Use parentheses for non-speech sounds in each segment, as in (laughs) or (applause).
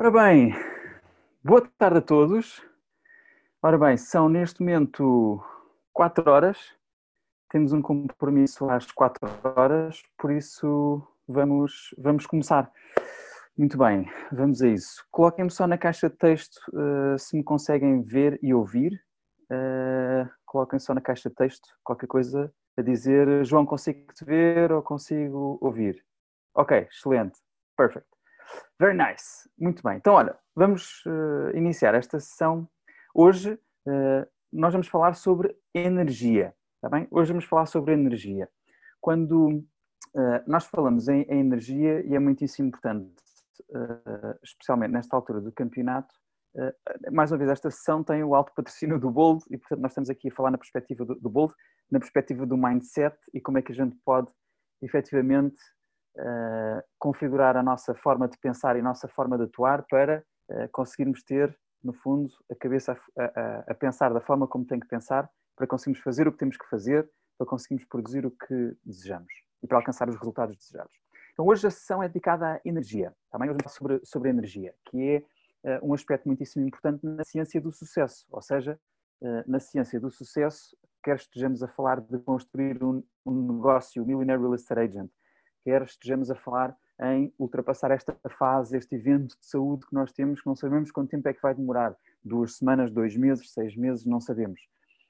Ora bem, boa tarde a todos. Ora bem, são neste momento 4 horas. Temos um compromisso às 4 horas, por isso vamos, vamos começar. Muito bem, vamos a isso. Coloquem-me só na caixa de texto uh, se me conseguem ver e ouvir. Uh, coloquem só na caixa de texto qualquer coisa a dizer João, consigo te ver ou consigo ouvir? Ok, excelente, perfect. Very nice, muito bem. Então, olha, vamos uh, iniciar esta sessão. Hoje uh, nós vamos falar sobre energia, está bem? Hoje vamos falar sobre energia. Quando uh, nós falamos em, em, energia, e é muitíssimo importante, especialmente nesta altura do campeonato, mais uma vez, esta sessão tem o alto patrocínio do Bold e, portanto, nós estamos aqui a falar na perspectiva do, do Bold, na perspectiva do mindset e como é que a gente pode efetivamente uh, configurar a nossa forma de pensar e a nossa forma de atuar para uh, conseguirmos ter, no fundo, a cabeça a, a, a, pensar da forma como tem que pensar, para conseguirmos fazer o que temos que fazer, para conseguirmos produzir o que desejamos e para alcançar os resultados desejados. Então, hoje a sessão é dedicada à energia. Também hoje vamos falar sobre, sobre energia, que é uh, um aspecto muitíssimo importante na ciência do sucesso, ou seja, na ciência do sucesso, quer estejamos a falar de construir um, um negócio Millionaire Real Estate Agent, quer estejamos a falar em ultrapassar esta fase, este evento de saúde que nós temos, que não sabemos quanto tempo é que vai demorar, duas semanas, dois meses, seis meses, não sabemos.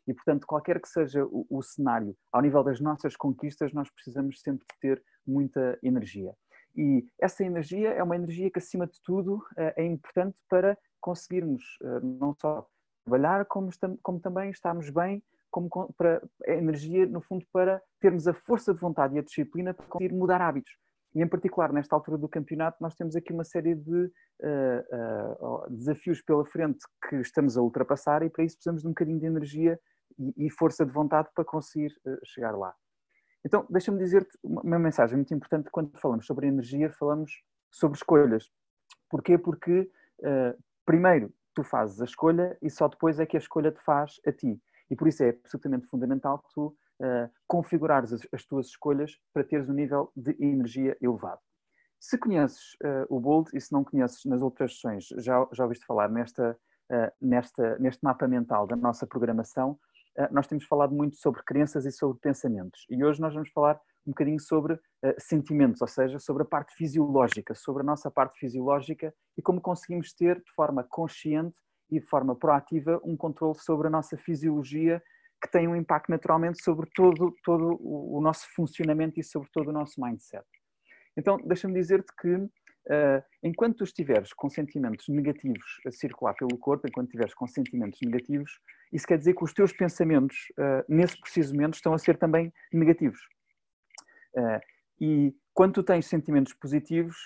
E, portanto, qualquer que seja o, o cenário, ao nível das nossas conquistas, nós precisamos sempre de ter muita energia. E essa energia é uma energia que, acima de tudo, eh, é importante para conseguirmos eh, não só trabalhar, como, como também estarmos bem como para a energia, no fundo, para termos a força de vontade e a disciplina para conseguir mudar hábitos. E, em particular, nesta altura do campeonato, nós temos aqui uma série de uh, uh, desafios pela frente que estamos a ultrapassar e, para isso, precisamos de um bocadinho de energia e, e força de vontade para conseguir uh, chegar lá. Então, deixa-me dizer-te uma mensagem muito importante quando falamos sobre energia, falamos sobre escolhas. Porquê? Porque, primeiro, tu fazes a escolha e só depois é que a escolha te faz a ti. E por isso é absolutamente fundamental tu uh, configurares as, as, tuas escolhas para teres um nível de energia elevado. Se conheces uh, o Bold e se não conheces nas outras sessões, já, já ouviste falar nesta, uh, nesta, neste mapa mental da nossa programação, nós temos falado muito sobre crenças e sobre pensamentos. E hoje nós vamos falar um bocadinho sobre uh, sentimentos, ou seja, sobre a parte fisiológica, sobre a nossa parte fisiológica e como conseguimos ter de forma consciente e de forma proativa um controle sobre a nossa fisiologia que tem um impacto naturalmente sobre todo, todo o nosso funcionamento e sobre todo o nosso mindset. Então, deixa-me dizer-te que uh, enquanto tu estiveres com sentimentos negativos a circular pelo corpo, enquanto estiveres com sentimentos negativos, isso quer dizer que os teus pensamentos, uh, nesse preciso momento, estão a ser também negativos. Uh, e quando tu tens sentimentos positivos,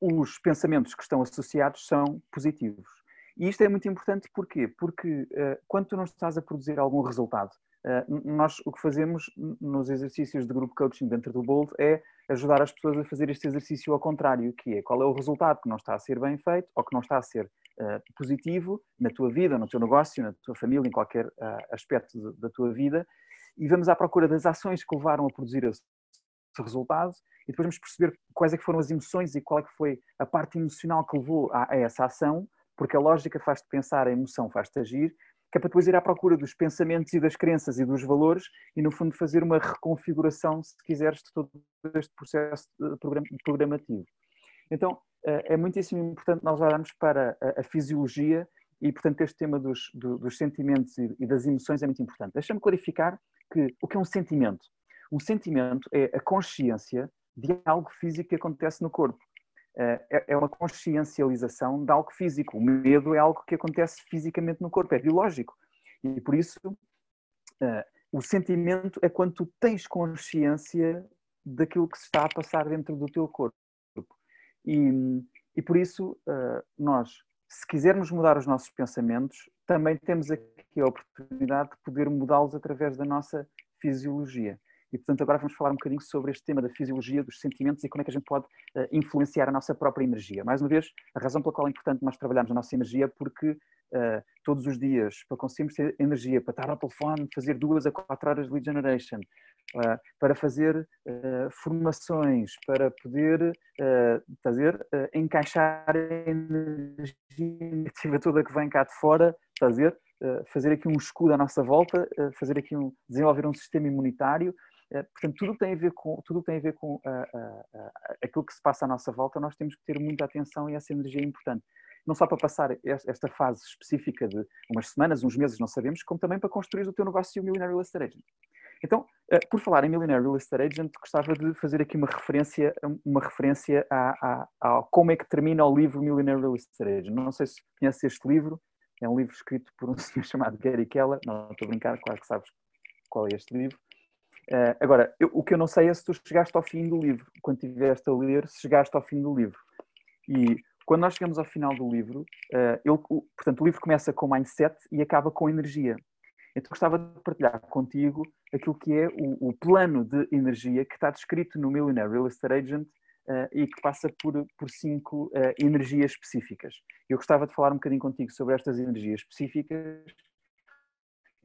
os pensamentos que estão associados são positivos. E isto é muito importante porquê? Porque uh, quando tu não estás a produzir algum resultado, uh, nós o que fazemos nos exercícios de grupo coaching dentro do Bold é ajudar as pessoas a fazer este exercício ao contrário, que é qual é o resultado que não está a ser bem feito ou que não está a ser uh, positivo na tua vida, no teu negócio, na tua família, em qualquer aspecto da tua vida, e vamos à procura das ações que levaram a produzir esse resultado e depois vamos perceber quais é que foram as emoções e qual é que foi a parte emocional que levou a, a essa ação porque a lógica faz-te pensar, a emoção faz-te agir, que é para depois ir à procura dos pensamentos e das crenças e dos valores e, no fundo, fazer uma reconfiguração, se quiseres, de todo este processo programativo. Então, eh, é muitíssimo importante nós olharmos para a fisiologia e, portanto, este tema dos, dos sentimentos e das emoções é muito importante. Deixa-me clarificar que o que é um sentimento? Um sentimento é a consciência de algo físico que acontece no corpo. Eh, é, é uma consciencialização de algo físico. O medo é algo que acontece fisicamente no corpo, é biológico. E por isso, uh, o sentimento é quando tu tens consciência daquilo que se está a passar dentro do teu corpo. E, e por isso, uh, nós, se quisermos mudar os nossos pensamentos, também temos aqui a oportunidade de poder mudá-los através da nossa fisiologia. E, portanto, agora vamos falar um bocadinho sobre este tema da fisiologia, dos sentimentos e como é que a gente pode uh, influenciar a nossa própria energia. Mais uma vez, a razão pela qual é importante nós trabalharmos a nossa energia é porque uh, todos os dias, para conseguirmos ter energia para estar ao telefone, fazer duas a quatro horas de lead generation, uh, para fazer formações, para poder fazer, encaixar a energia toda que vem cá de fora, fazer, fazer aqui um escudo à nossa volta, fazer aqui um, desenvolver um sistema imunitário. Portanto, tudo tem a ver com, tudo tem a ver com aquilo que se passa à nossa volta, nós temos que ter muita atenção e essa energia é importante não só para passar esta fase específica de umas semanas, uns meses, não sabemos, como também para construir o teu negócio Millionaire Real Estate Agent. Então, eh, por falar em Millionaire Real Estate Agent, gostava de fazer aqui uma referência, uma referência a, a, a como é que termina o livro Millionaire Real Estate Agent. Não sei se conheces este livro, é um livro escrito por um (laughs) senhor chamado Gary Keller, não estou a brincar, claro que sabes qual é este livro. Uh, agora, eu, o que eu não sei é se tu chegaste ao fim do livro, quando estiveste a ler, se chegaste ao fim do livro. E quando nós chegamos ao final do livro, uh, ele, portanto, o livro começa com mindset e acaba com energia. Então gostava de partilhar contigo aquilo que é o, o plano de energia que está descrito no Millionaire Real Estate Agent uh, e que passa por, por cinco energias específicas. Eu gostava de falar um bocadinho contigo sobre estas energias específicas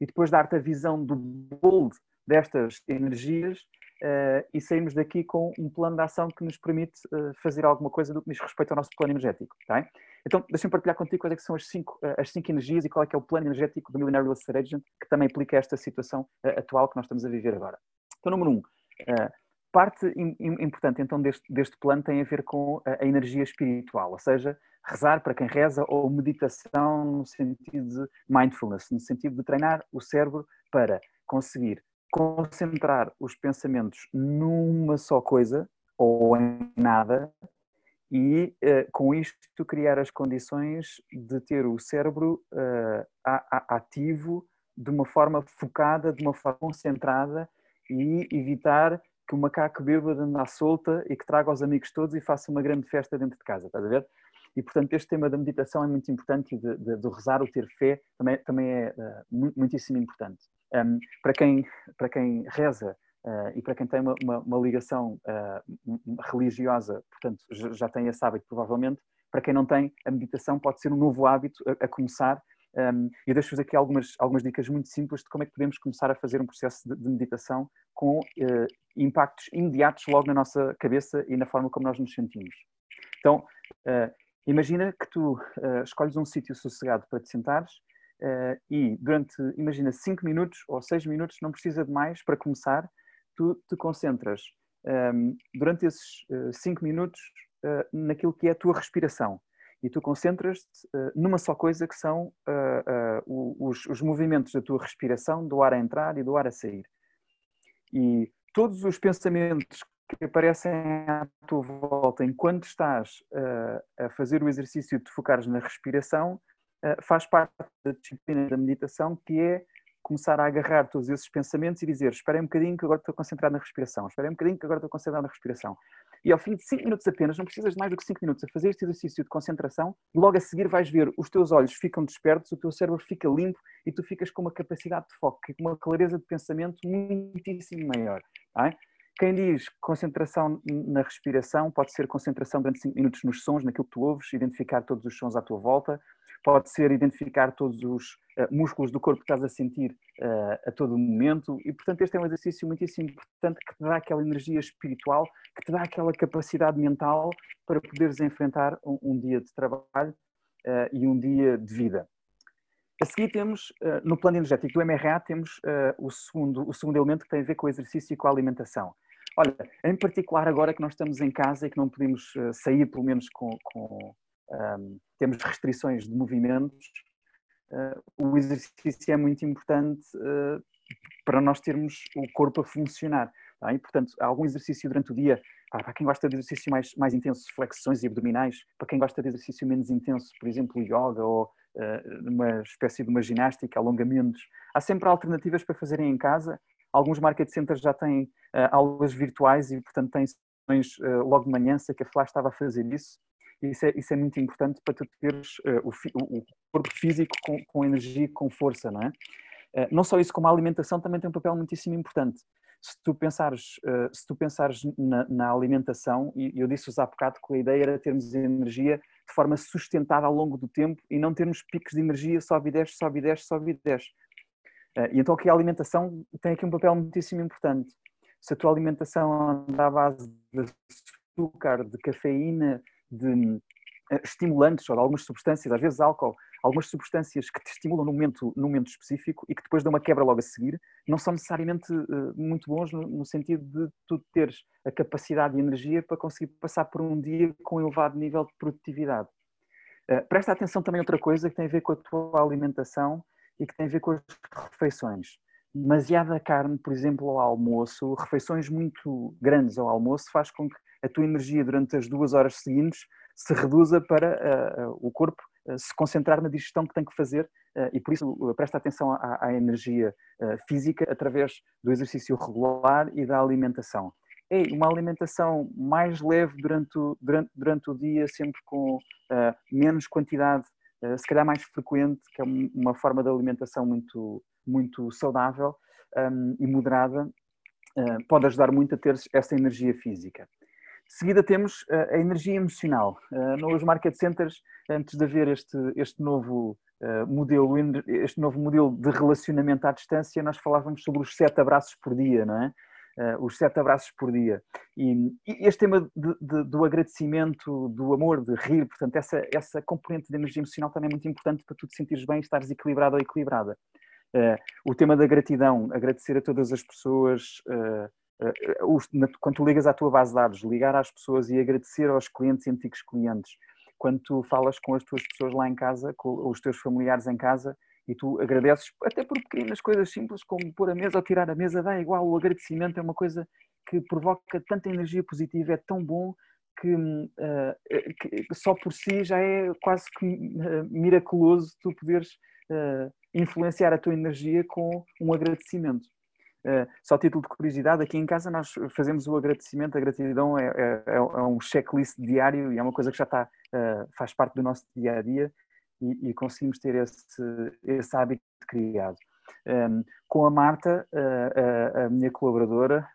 e depois dar-te a visão do bold destas energias uh, e sairmos daqui com um plano de ação que nos permite uh, fazer alguma coisa do que diz respeito ao nosso plano energético. Tá? Então, deixa-me partilhar contigo quais é são as cinco, uh, as cinco energias e qual é que é o plano energético do Millionaire Real Estate Agent, que também aplica esta situação atual que nós estamos a viver agora. Então, número um, parte importante então deste, deste plano tem a ver com a, a energia espiritual, ou seja, rezar para quem reza ou meditação no sentido de mindfulness, no sentido de treinar o cérebro para conseguir concentrar os pensamentos numa só coisa ou em nada e uh, com isto criar as condições de ter o cérebro uh, ativo de uma forma focada, de uma forma concentrada e evitar que o macaco beba de andar solta e que traga os amigos todos e faça uma grande festa dentro de casa, estás a ver? E, portanto, este tema da meditação é muito importante e de, de, de rezar, o ter fé, também, também é uh, muitíssimo importante. Um, para, quem, para quem reza uh, e para quem tem uma, uma, uma ligação uh, religiosa, portanto, já, tem esse hábito, provavelmente. Para quem não tem, a meditação pode ser um novo hábito a, a começar. Um, e deixo-vos aqui algumas, algumas dicas muito simples de como é que podemos começar a fazer um processo de, de meditação com impactos imediatos logo na nossa cabeça e na forma como nós nos sentimos. Então, Imagina que tu uh, escolhes um sítio sossegado para te sentares uh, e durante, imagina, 5 minutos ou 6 minutos, não precisa de mais para começar, tu te concentras um, ehm, durante esses 5 uh, minutos naquilo que é a tua respiração. E tu concentras-te numa só coisa que são os, os movimentos da tua respiração, do ar a entrar e do ar a sair. E todos os pensamentos que aparecem à tua volta enquanto estás uh, a fazer o exercício de focares na respiração, uh, faz parte da disciplina da meditação, que é começar a agarrar todos esses pensamentos e dizer: Espera um bocadinho que agora estou concentrado na respiração, espera um bocadinho que agora estou concentrado na respiração. E ao fim de 5 minutos apenas, não precisas de mais do que 5 minutos a fazer este exercício de concentração, e logo a seguir vais ver os teus olhos ficam despertos, o teu cérebro fica limpo e tu ficas com uma capacidade de foco, com uma clareza de pensamento muitíssimo maior. Tá? Quem diz concentração na respiração pode ser concentração durante 5 minutos nos sons, naquilo que tu ouves, identificar todos os sons à tua volta, pode ser identificar todos os uh, músculos do corpo que estás a sentir uh, a todo momento, e portanto este é um exercício muitíssimo importante que te dá aquela energia espiritual, que te dá aquela capacidade mental para poderes enfrentar um, um dia de trabalho uh, e um dia de vida. A seguir temos, no plano energético do MRA, temos o, segundo, o segundo elemento que tem a ver com o exercício e com a alimentação. Olha, em particular agora que nós estamos em casa e que não podemos sair, pelo menos com, com um, temos restrições de movimentos, uh, o exercício é muito importante uh, para nós termos o corpo a funcionar. Tá? E, portanto, algum exercício durante o dia, para quem gosta de exercício mais, mais intenso, flexões e abdominais, para quem gosta de exercício menos intenso, por exemplo, yoga ou uh, uma espécie de uma ginástica, alongamentos, há sempre alternativas para fazerem em casa Alguns market centers já têm uh, aulas virtuais e, portanto, têm sessões uh, logo de manhã. Sei que a Flash estava a fazer isso. E isso é, isso é muito importante para tu teres uh, o, o, corpo físico com, com energia, com força, não é? não só isso, como a alimentação também tem um papel muitíssimo importante. Se tu pensares, se tu pensares na, na alimentação, e eu disse-vos há bocado que a ideia era termos energia de forma sustentada ao longo do tempo e não termos picos de energia, sobe e desce, sobe e desce, sobe e desce. E então aqui a alimentação tem aqui um papel muitíssimo importante. se a tua alimentação anda à base de açúcar, de cafeína, de eh, estimulantes ou de algumas substâncias, às vezes álcool, algumas substâncias que te estimulam no momento, no momento específico e que depois dão uma quebra logo a seguir, não são necessariamente uh, muito bons no, no, sentido de tu teres a capacidade e energia para conseguir passar por um dia com um elevado nível de produtividade. Uh, presta atenção também a outra coisa que tem a ver com a tua alimentação e que tem a ver com as refeições. Demasiada carne, por exemplo, ao almoço, refeições muito grandes ao almoço, faz com que a tua energia durante as duas horas seguintes se reduza para uh, o corpo uh, se concentrar na digestão que tem que fazer e por isso presta atenção à, à energia física através do exercício regular e da alimentação. É uma alimentação mais leve durante o, durante, durante o dia, sempre com menos quantidade, se calhar mais frequente, que é uma forma de alimentação muito, muito saudável um, e moderada, pode ajudar muito a ter essa energia física. Seguida temos a energia emocional. Nos market centers, antes de haver este, este novo modelo, este novo modelo de relacionamento à distância, nós falávamos sobre os sete abraços por dia, não é? os sete abraços por dia. E, este tema de, de, do agradecimento, do amor, de rir, portanto, essa, essa componente de energia emocional também é muito importante para tu te sentires bem e estares equilibrado ou equilibrada. o tema da gratidão, agradecer a todas as pessoas, eh, quando tu ligas à tua base de dados, ligar às pessoas e agradecer aos clientes e antigos clientes, quando tu falas com as tuas pessoas lá em casa, com os teus familiares em casa, e tu agradeces até por pequenas coisas simples como pôr a mesa ou tirar a mesa, dá igual, o agradecimento é uma coisa que provoca tanta energia positiva, é tão bom que, uh, que só por si já é quase que uh, miraculoso tu poderes uh, influenciar a tua energia com um agradecimento. Uh, só título de curiosidade, aqui em casa nós fazemos o agradecimento, a gratidão é, é, é, é um checklist diário e é uma coisa que já está, uh, faz parte do nosso dia a dia e, e conseguimos ter esse, esse hábito criado. Um, ehm, com a Marta, uh, a minha colaboradora,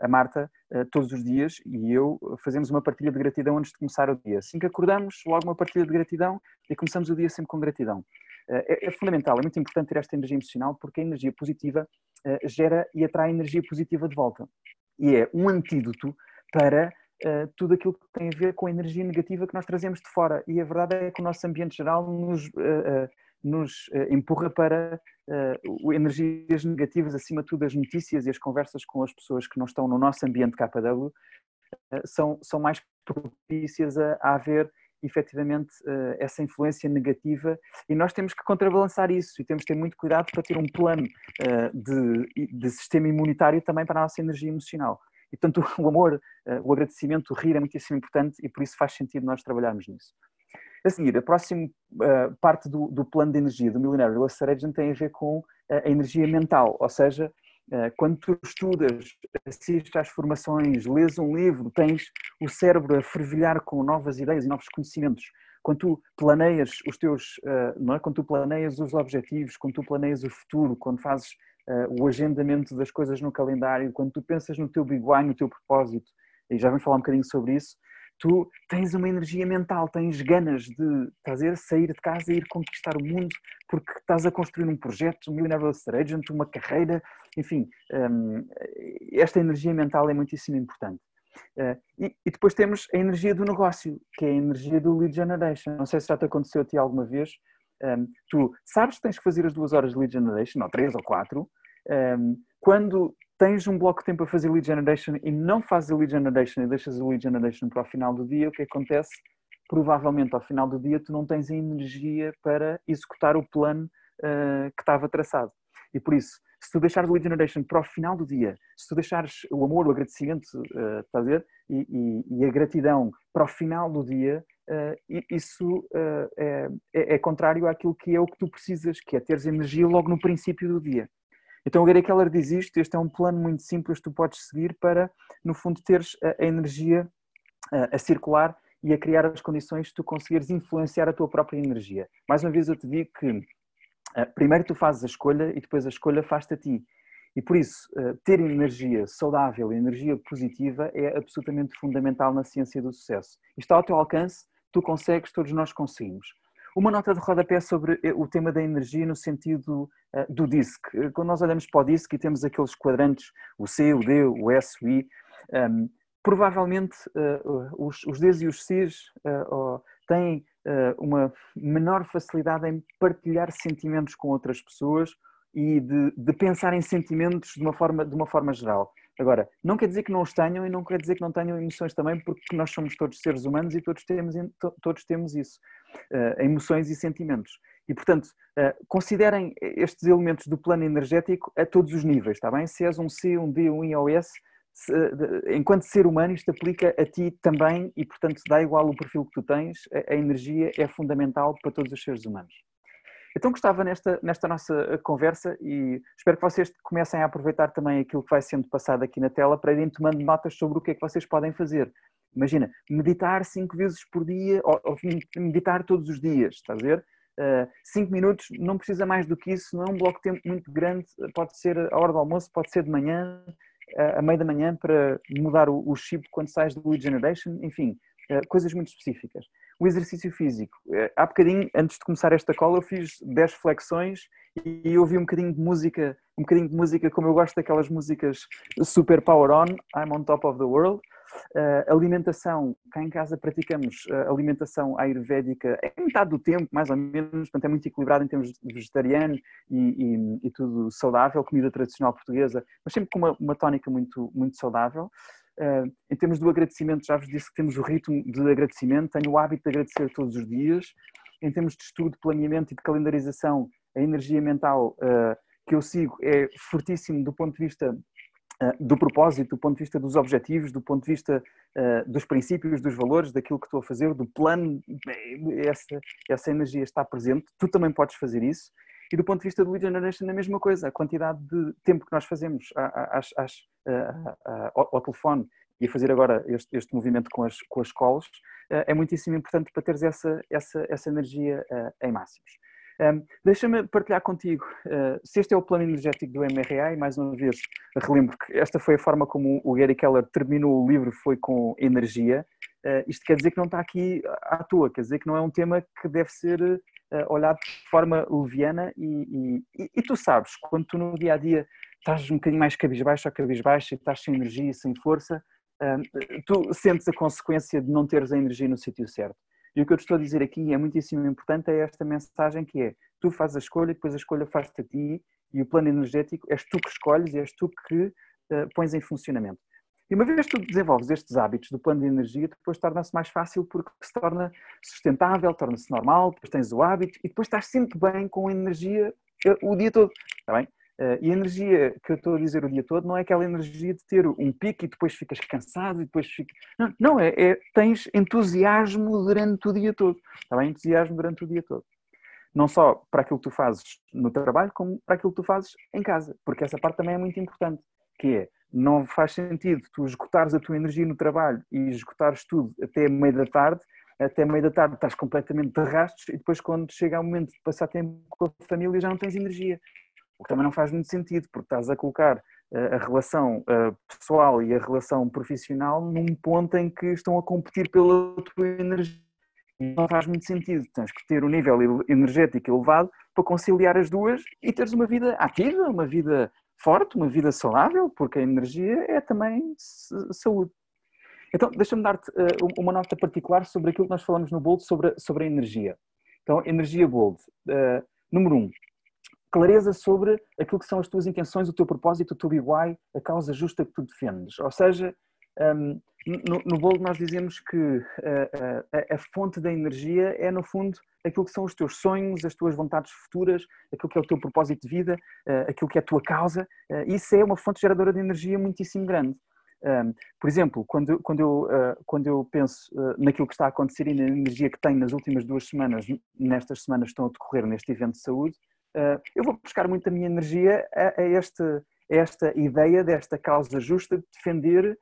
a Marta, todos os dias e eu fazemos uma partilha de gratidão antes de começar o dia. Assim que acordamos, logo uma partilha de gratidão e começamos o dia sempre com gratidão. É, é fundamental, é muito importante ter esta energia emocional porque a energia positiva eh, gera e atrai energia positiva de volta. E é um antídoto para uh, tudo aquilo que tem a ver com a energia negativa que nós trazemos de fora. E a verdade é que o nosso ambiente geral nos, uh, nos empurra para energias negativas, acima de tudo as notícias e as conversas com as pessoas que não estão no nosso ambiente KW são, são mais propícias a, a haver efetivamente eh, essa influência negativa e nós temos que contrabalançar isso e temos que ter muito cuidado para ter um plano eh, de, de sistema imunitário também para a nossa energia emocional. E, portanto, (laughs) o amor, eh, o agradecimento, o rir é muitíssimo importante e por isso faz sentido nós trabalharmos nisso. A seguir, a próxima parte do, do plano de energia do Estate Agent tem a ver com a energia mental, ou seja, quando tu estudas, assistes às formações, lês um livro, tens o cérebro a fervilhar com novas ideias e novos conhecimentos. Quando tu planeias os teus, eh, não é? Quando tu planeias os objetivos, quando tu planeias o futuro, quando fazes eh, o agendamento das coisas no calendário, quando tu pensas no teu big no teu propósito, e já vamos falar um bocadinho sobre isso, tu tens uma energia mental, tens ganas de fazer, sair de casa e ir conquistar o mundo, porque estás a construir um projeto, um Millionaire Real Estate Agent, uma carreira, enfim, um, esta energia mental é muitíssimo importante. Uh, e, e, depois temos a energia do negócio, que é a energia do lead generation. Não sei se já te aconteceu a ti alguma vez. Um, tu sabes que tens que fazer as duas horas de lead generation, ou três ou quatro. Um, quando tens um bloco de tempo a fazer lead generation e não fazes a lead generation e deixas o lead generation para o final do dia, o que acontece? Provavelmente ao final do dia tu não tens a energia para executar o plano uh, que estava traçado. E por isso, se tu deixares o lead generation para o final do dia, se tu deixares o amor, o agradecimento, uh, fazer e, e, e, a gratidão para o final do dia, uh, isso uh, é, é, contrário àquilo que é o que tu precisas, que é teres energia logo no princípio do dia. Então o Gary Keller diz isto, este é um plano muito simples que tu podes seguir para, no fundo, teres a, a energia a, a circular e a criar as condições de tu conseguires influenciar a tua própria energia. Mais uma vez eu te digo que primeiro tu fazes a escolha e depois a escolha faz-te a ti. E por isso, ter energia saudável energia positiva é absolutamente fundamental na ciência do sucesso. está ao teu alcance, tu consegues, todos nós conseguimos. Uma nota de rodapé sobre o tema da energia no sentido do DISC. Quando nós olhamos para o DISC e temos aqueles quadrantes, o C, o D, o S, o I, um, provavelmente os, os Ds e os Cs têm uma menor facilidade em partilhar sentimentos com outras pessoas e de, de, pensar em sentimentos de uma, forma, de uma forma geral. Agora, não quer dizer que não os tenham e não quer dizer que não tenham emoções também, porque nós somos todos seres humanos e todos temos, todos temos isso, emoções e sentimentos. E, portanto, uh, considerem estes elementos do plano energético a todos os níveis, está bem? Se és um C, um D, um I ou S, de, enquanto ser humano, isto aplica a ti também e, portanto, dá igual o perfil que tu tens, a, a energia é fundamental para todos os seres humanos. Então gostava nesta, nesta nossa eh, conversa e espero que vocês comecem a aproveitar também aquilo que vai sendo passado aqui na tela para irem tomando notas sobre o que é que vocês podem fazer. Imagina, meditar cinco vezes por dia, ou, ou meditar todos os dias, estás a ver? Uh, cinco minutos, não precisa mais do que isso, não é um bloco de tempo muito grande, pode ser a hora do almoço, pode ser de manhã, a meio da manhã para mudar o, o chip quando sais do generation, enfim, uh, coisas muito específicas o exercício físico. Eh, há bocadinho, antes de começar esta cola, eu fiz 10 flexões e ouvi um bocadinho de música, um bocadinho de música como eu gosto daquelas músicas super power on, I'm on top of the world. Uh, alimentação, cá em casa praticamos uh, alimentação ayurvédica metade do tempo, mais ou menos, portanto é muito equilibrado em termos vegetariano e, e, e tudo saudável, comida tradicional portuguesa, mas sempre com uma, uma tónica muito, muito saudável. Uh, em termos do agradecimento, já vos disse que temos o ritmo de agradecimento, tenho o hábito de agradecer todos os dias. Em termos de estudo, planeamento e de calendarização, a energia mental que eu sigo é fortíssimo do ponto de vista do propósito, do ponto de vista dos objetivos, do ponto de vista dos princípios, dos valores, daquilo que estou a fazer, do plano, essa, essa energia está presente. Tu também podes fazer isso. E do ponto de vista do lead generation, a mesma coisa, a quantidade de tempo que nós fazemos às, às, ao, ao, telefone e a fazer agora este, este movimento com as, com as escolas é muitíssimo importante para teres essa, essa, essa energia em máximos. Um, Deixa-me partilhar contigo uh, se este é o plano energético do MRA e mais uma vez relembro que esta foi a forma como o Gary Keller terminou o livro, foi com energia. Uh, isto quer dizer que não está aqui à toa, quer dizer que não é um tema que deve ser uh, olhado de forma leviana e, e, e, tu sabes, quando tu no dia a dia estás um bocadinho mais cabisbaixo ou cabisbaixo e estás sem energia e sem força, tu sentes a consequência de não teres a energia no sítio certo. E o que eu te estou a dizer aqui é muitíssimo importante é esta mensagem que é, tu fazes a escolha, depois a escolha faz-te a ti e o plano energético és tu que escolhes e és tu que uh, pões em funcionamento. E uma vez que tu desenvolves estes hábitos do plano de energia, depois torna-se mais fácil porque se torna sustentável, torna-se normal, depois tens o hábito e depois estás sempre bem com energia eh, o dia todo, está bem? Eh, e a energia que eu estou a dizer o dia todo não é aquela energia de ter um pico e depois ficas cansado e depois ficas... Não, não é, é, tens entusiasmo durante o dia todo, está bem? Entusiasmo durante o dia todo. Não só para aquilo que tu fazes no trabalho, como para aquilo que tu fazes em casa, porque essa parte também é muito importante, que é não faz sentido tu esgotares a tua energia no trabalho e esgotares tudo até meio da tarde, até meio da tarde estás completamente de rastros e depois quando chega o momento de passar tempo com a família já não tens energia. O que também não faz muito sentido, porque estás a colocar eh, a relação eh, pessoal e a relação profissional num ponto em que estão a competir pela tua energia. Não faz muito sentido. Tens que ter um nível energético elevado para conciliar as duas e teres uma vida ativa, uma vida forte, uma vida saudável, porque a energia é também saúde. Então, deixa-me dar-te uh, uma nota particular sobre aquilo que nós falamos no Bold sobre, sobre a energia. Então, energia Bold. Número um, clareza sobre aquilo que são as tuas intenções, o teu propósito, o teu why, a causa justa que tu defendes. Ou seja, um, no, no Bold nós dizemos que a, a, a, fonte da energia é, no fundo, aquilo que são os teus sonhos, as tuas vontades futuras, aquilo que é o teu propósito de vida, uh, aquilo que é a tua causa. Uh, isso é uma fonte geradora de energia muitíssimo grande. Um, por exemplo, quando, quando, eu, uh, quando eu penso naquilo que está a acontecer e na energia que tenho nas últimas duas semanas, nestas semanas que estão a decorrer neste evento de saúde, eu vou buscar muito a minha energia a, a, este, a esta ideia desta causa justa de defender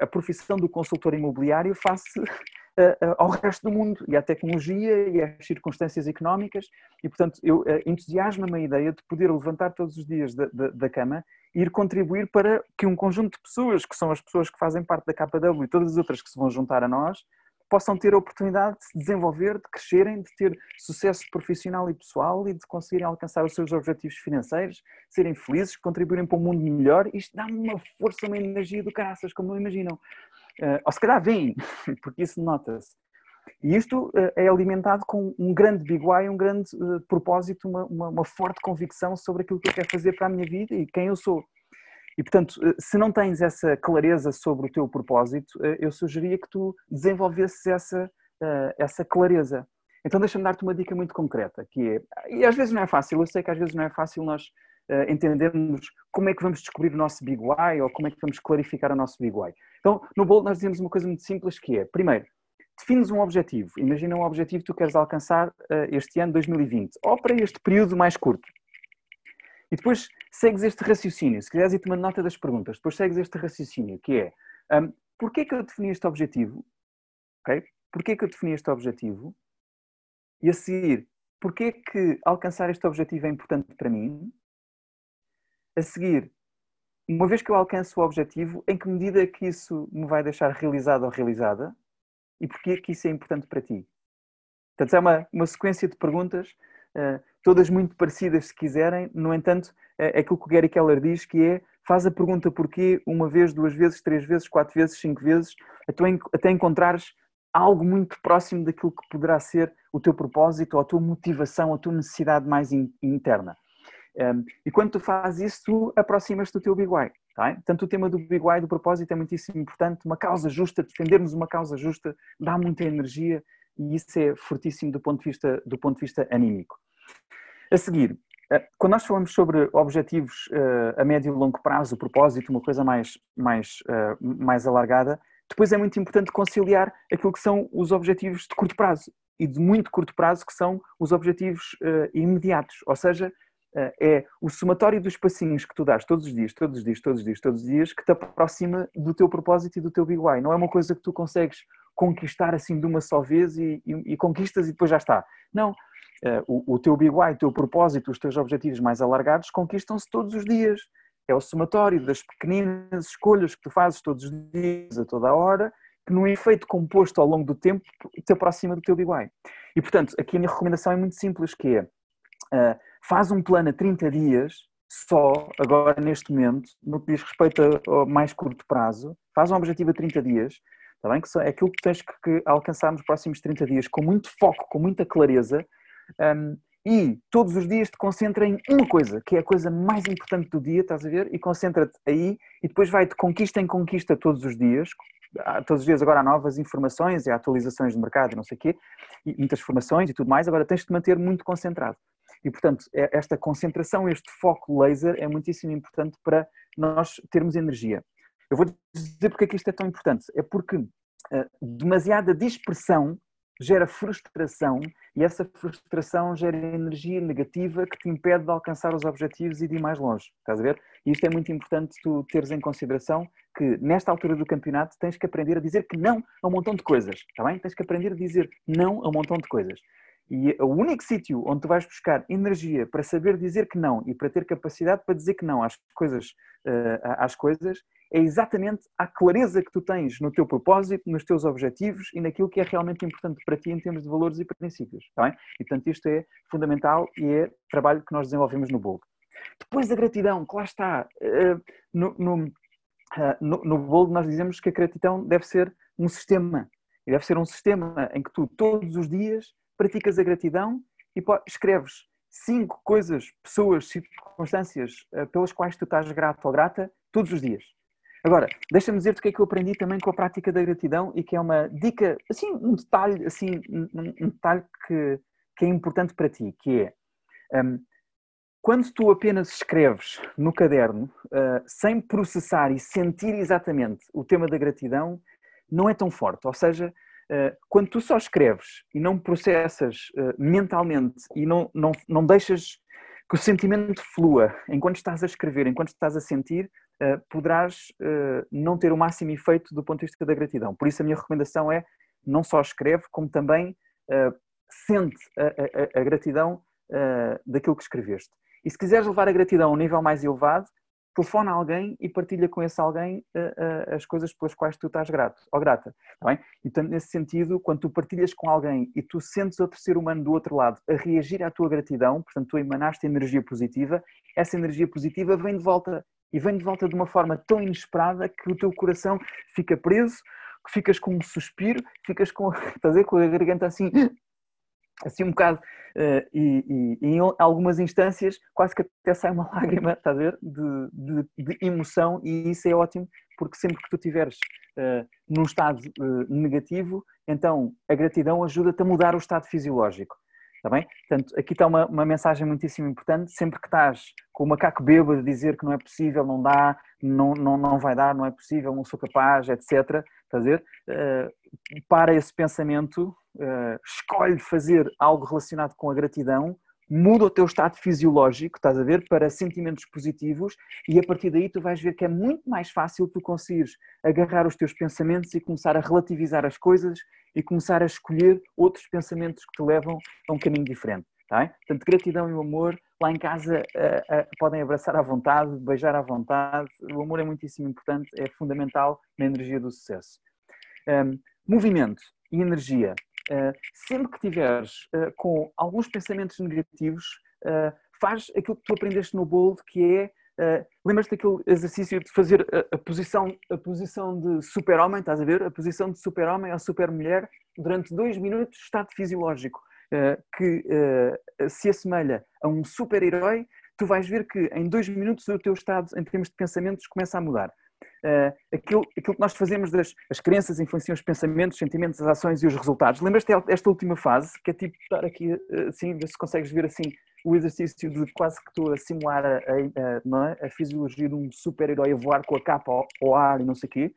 a profissão do consultor imobiliário face (laughs) ao resto do mundo e à tecnologia e às circunstâncias económicas. E, portanto, eu entusiasmo-me a ideia de poder levantar todos os dias da, da, da, cama e ir contribuir para que um conjunto de pessoas, que são as pessoas que fazem parte da KW e todas as outras que se vão juntar a nós, possam ter a oportunidade de se desenvolver, de crescerem, de ter sucesso profissional e pessoal e de conseguirem alcançar os seus objetivos financeiros, serem felizes, contribuírem para um mundo melhor. Isto dá uma força, uma energia do caraças, como não imaginam. Uh, ou se calhar vem, (laughs) porque isso nota-se. E isto uh, é alimentado com um grande big why, um grande uh, propósito, uma, uma, uma forte convicção sobre aquilo que eu quero fazer para a minha vida e quem eu sou. E, portanto, eh, se não tens essa clareza sobre o teu propósito, eh, eu sugeria que tu desenvolvesses essa, eh, essa clareza. Então, deixa-me dar-te uma dica muito concreta, que é, e às vezes não é fácil, eu sei que às vezes não é fácil nós entendermos como é que vamos descobrir o nosso Big Why ou como é que vamos clarificar o nosso Big Why. Então, no Bold nós dizemos uma coisa muito simples que é, primeiro, defines um objetivo. Imagina um objetivo que tu queres alcançar este ano 2020, ou para este período mais curto. E depois segues este raciocínio. Se quiseres ir tomando nota das perguntas, depois segues este raciocínio, que é um, porquê que eu defini este objetivo? Okay? Porquê que eu defini este objetivo? E a seguir, porquê que alcançar este objetivo é importante para mim? A seguir, uma vez que eu alcanço o objetivo, em que medida é que isso me vai deixar realizado ou realizada? E porquê que isso é importante para ti? Portanto, é uma, uma sequência de perguntas todas muito parecidas se quiserem, no entanto, é, é aquilo que o Gary Keller diz que é faz a pergunta porquê uma vez, duas vezes, três vezes, quatro vezes, cinco vezes, até encontrares algo muito próximo daquilo que poderá ser o teu propósito, ou a tua motivação, a tua necessidade mais interna. e quando tu fazes isso, tu aproximas-te do teu Big Why. Tá? Portanto, o tema do Big Why, do propósito, é muitíssimo importante. Uma causa justa, defendermos uma causa justa, dá muita energia e isso é fortíssimo do ponto de vista, do ponto de vista anímico. A seguir, eh, quando nós falamos sobre objetivos eh, a médio e longo prazo, o propósito, uma coisa mais, mais, eh, mais alargada, depois é muito importante conciliar aquilo que são os objetivos de curto prazo e de muito curto prazo, que são os objetivos imediatos. Ou seja, é o somatório dos passinhos que tu dás todos os dias, todos os dias, todos os dias, todos os dias, que te aproxima do teu propósito e do teu big why. Não é uma coisa que tu consegues conquistar assim de uma só vez e, e, e conquistas e depois já está. Não eh, o, o teu big why, o teu propósito, os teus objetivos mais alargados conquistam-se todos os dias. É o somatório das pequeninas escolhas que tu fazes todos os dias, a toda a hora, que num efeito composto ao longo do tempo te aproxima do teu big why. E portanto, aqui a minha recomendação é muito simples, que é, uh, faz um plano a 30 dias, só agora neste momento, no que diz respeito a, a mais curto prazo, faz um objetivo a 30 dias, está bem? Que é aquilo que tens que, alcançar nos próximos 30 dias, com muito foco, com muita clareza, um, e todos os dias te concentra em uma coisa, que é a coisa mais importante do dia, estás a ver? E concentra-te aí e depois vai de conquista em conquista todos os dias. Todos os dias agora há novas informações e atualizações de mercado não sei o quê, e muitas formações e tudo mais, agora tens de te manter muito concentrado. E, portanto, é, esta concentração, este foco laser é muitíssimo importante para nós termos energia. Eu vou dizer porque é que isto é tão importante. É porque uh, demasiada dispersão gera frustração e essa frustração gera energia negativa que te impede de alcançar os objetivos e de ir mais longe. Estás a ver? E isto é muito importante tu teres em consideração que nesta altura do campeonato tens que aprender a dizer que não a um montão de coisas, está bem? Tens que aprender a dizer não a um montão de coisas. E o único sítio onde tu vais buscar energia para saber dizer que não e para ter capacidade para dizer que não às coisas, uh, às coisas é exatamente a clareza que tu tens no teu propósito, nos teus objetivos e naquilo que é realmente importante para ti em termos de valores e princípios. Tá bem? E portanto isto é fundamental e é trabalho que nós desenvolvemos no Bold. Depois a gratidão, que lá está. Eh, no, no, eh, no, nós dizemos que a gratidão deve ser um sistema. E deve ser um sistema em que tu todos os dias praticas a gratidão e escreves cinco coisas, pessoas, circunstâncias eh, pelas quais tu estás grato ou grata todos os dias. Agora, deixa-me dizer-te o que é que eu aprendi também com a prática da gratidão e que é uma dica, assim, um detalhe, assim, um, detalhe que, que é importante para ti, que é, um, quando tu apenas escreves no caderno, uh, sem processar e sentir exatamente o tema da gratidão, não é tão forte. Ou seja, uh, quando tu só escreves e não processas uh, mentalmente e não, não, não deixas que o sentimento flua enquanto estás a escrever, enquanto estás a sentir, poderás uh, não ter o máximo efeito do ponto de vista da gratidão. Por isso, a minha recomendação é não só escreve, como também uh, sente a, a, a gratidão daquilo que escreveste. E se quiseres levar a gratidão a um nível mais elevado, telefona a alguém e partilha com esse alguém as coisas pelas quais tu estás grato ou grata. Tá bem? Então, nesse sentido, quando tu partilhas com alguém e tu sentes outro ser humano do outro lado a reagir à tua gratidão, portanto, tu emanaste energia positiva, essa energia positiva vem de volta e vem de volta de uma forma tão inesperada que o teu coração fica preso, que ficas com um suspiro, ficas com, (laughs) ver, com a garganta assim (laughs) assim um bocado, uh, e, e, em algumas instâncias quase que até sai uma (laughs) lágrima, estás a ver, de, de, de, emoção e isso é ótimo porque sempre que tu estiveres uh, num estado uh, negativo, então a gratidão ajuda-te a mudar o estado fisiológico. Está bem? Portanto, aqui está uma, uma mensagem muitíssimo importante. Sempre que estás com o macaco bêbado a dizer que não é possível, não dá, não, não, não vai dar, não é possível, não sou capaz, etc. Ver? Uh, para esse pensamento, uh, escolhe fazer algo relacionado com a gratidão, muda o teu estado fisiológico, estás a ver, para sentimentos positivos e a partir daí tu vais ver que é muito mais fácil tu conseguires agarrar os teus pensamentos e começar a relativizar as coisas e começar a escolher outros pensamentos que te levam a um caminho diferente. Tá Portanto, gratidão e o amor, lá em casa uh, uh, podem abraçar à vontade, beijar à vontade. O amor é muitíssimo importante, é fundamental na energia do sucesso. Um, movimento e energia. Uh, sempre que tiveres com alguns pensamentos negativos, faz aquilo que tu aprendeste no Bold, que é Uh, Lembras-te daquele exercício de fazer a, a posição, a posição de super-homem, estás a ver? A posição de super-homem ou super-mulher durante dois minutos, estado fisiológico, uh, que uh, se assemelha a um super-herói, tu vais ver que em dois minutos o teu estado, em termos de pensamentos, começa a mudar. Uh, aquilo, aquilo que nós fazemos das as crenças influenciam os pensamentos, os sentimentos, as ações e os resultados. Lembras-te desta última fase, que é tipo estar aqui assim, ver se consegues ver assim o exercício de quase que estou a simular a, a, a, a fisiologia de um super-herói a voar com a capa ao, ao, ar e não sei o quê.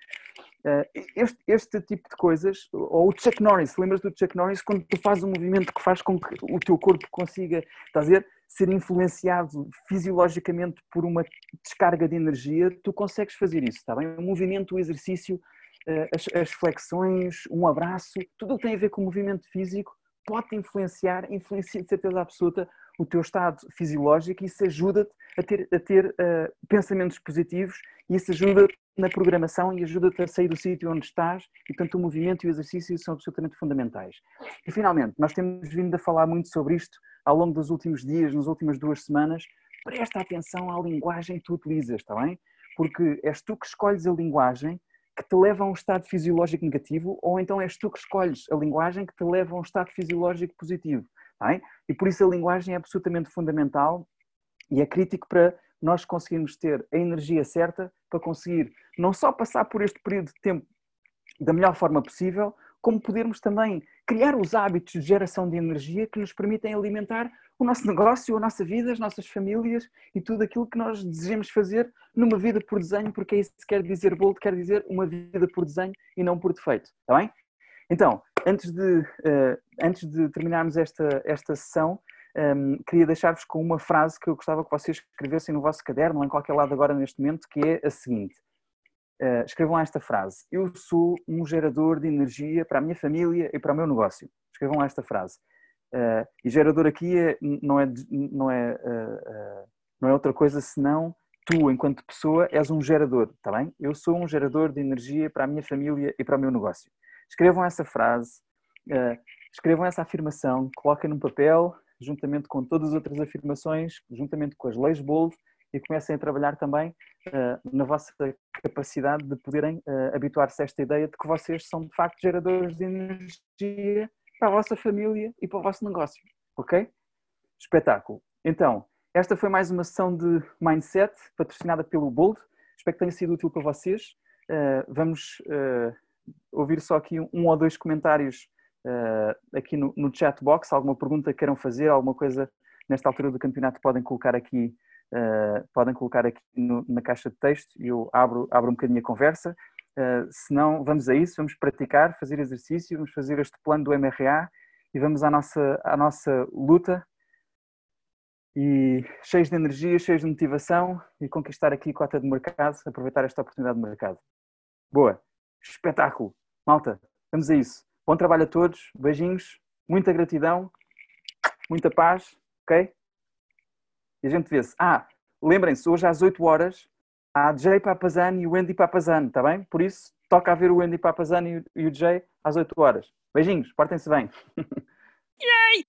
Uh, este, este tipo de coisas, ou o Chuck Norris, lembras do Chuck Norris, quando tu fazes um movimento que faz com que o teu corpo consiga, estás a ser influenciado fisiologicamente por uma descarga de energia, tu consegues fazer isso, está bem? O movimento, o exercício, uh, as, as flexões, um abraço, tudo o que tem a ver com o movimento físico pode influenciar, influencia de certeza absoluta o teu estado fisiológico e isso ajuda-te a ter, a ter uh, pensamentos positivos e isso ajuda na programação e ajuda-te a sair do sítio onde estás e, portanto, o movimento e o exercício são absolutamente fundamentais. E, finalmente, nós temos vindo a falar muito sobre isto ao longo dos últimos dias, nas últimas duas semanas. Presta atenção à linguagem que tu utilizas, está bem? Porque és tu que escolhes a linguagem que te leva a um estado fisiológico negativo ou então és tu que escolhes a linguagem que te leva a um estado fisiológico positivo. Bem? E por isso a linguagem é absolutamente fundamental e é crítico para nós conseguirmos ter a energia certa para conseguir não só passar por este período de tempo da melhor forma possível, como podermos também criar os hábitos de geração de energia que nos permitem alimentar o nosso (laughs) negócio, a nossa vida, as nossas famílias e tudo aquilo que nós desejamos fazer numa vida por desenho, porque é isso que quer dizer Bold, quer dizer uma vida por desenho e não por defeito, está bem? Então, antes de, uh, antes de terminarmos esta, esta sessão, um, queria deixar-vos com uma frase que eu gostava que vocês escrevessem no vosso caderno, em qualquer lado agora neste momento, que é a seguinte. Uh, escrevam lá esta frase. Eu sou um gerador de energia para a minha família e para o meu negócio. Escrevam lá esta frase. Uh, e gerador aqui é, não, é, não, é, uh, não é outra coisa senão tu, enquanto pessoa, és um gerador, está bem? Eu sou um gerador de energia para a minha família e para o meu negócio. Escrevam essa frase, escrevam essa afirmação, coloquem num papel, juntamente com todas as outras afirmações, juntamente com as leis Bold, e comecem a trabalhar também uh, na vossa capacidade de poderem uh, habituar-se a esta ideia de que vocês são de facto geradores de energia para a vossa família e para o vosso negócio, ok? Espetáculo. Então, esta foi mais uma sessão de Mindset, patrocinada pelo Bold. Espero que tenha sido útil para vocês. Uh, vamos ouvir só aqui um ou dois comentários uh, aqui no, no chat box, alguma pergunta que queiram fazer, alguma coisa nesta altura do campeonato podem colocar aqui, uh, podem colocar aqui no, na caixa de texto e eu abro, abro um bocadinho a conversa. Uh, se não, vamos a isso, vamos praticar, fazer exercício, vamos fazer este plano do MRA e vamos à nossa, à nossa luta e cheios de energia, cheios de motivação e conquistar aqui cota de mercado, aproveitar esta oportunidade de mercado. Boa! Espetáculo. Malta, vamos a isso. Bom trabalho a todos, beijinhos, muita gratidão, muita paz, ok? E a gente vê-se. Ah, lembrem-se, hoje às 8 horas há Jay Papazani e o Andy Papazani, está bem? Por isso, toca a ver o Andy Papazani e o Jay às 8 horas. Beijinhos, portem-se bem. (laughs) Yay!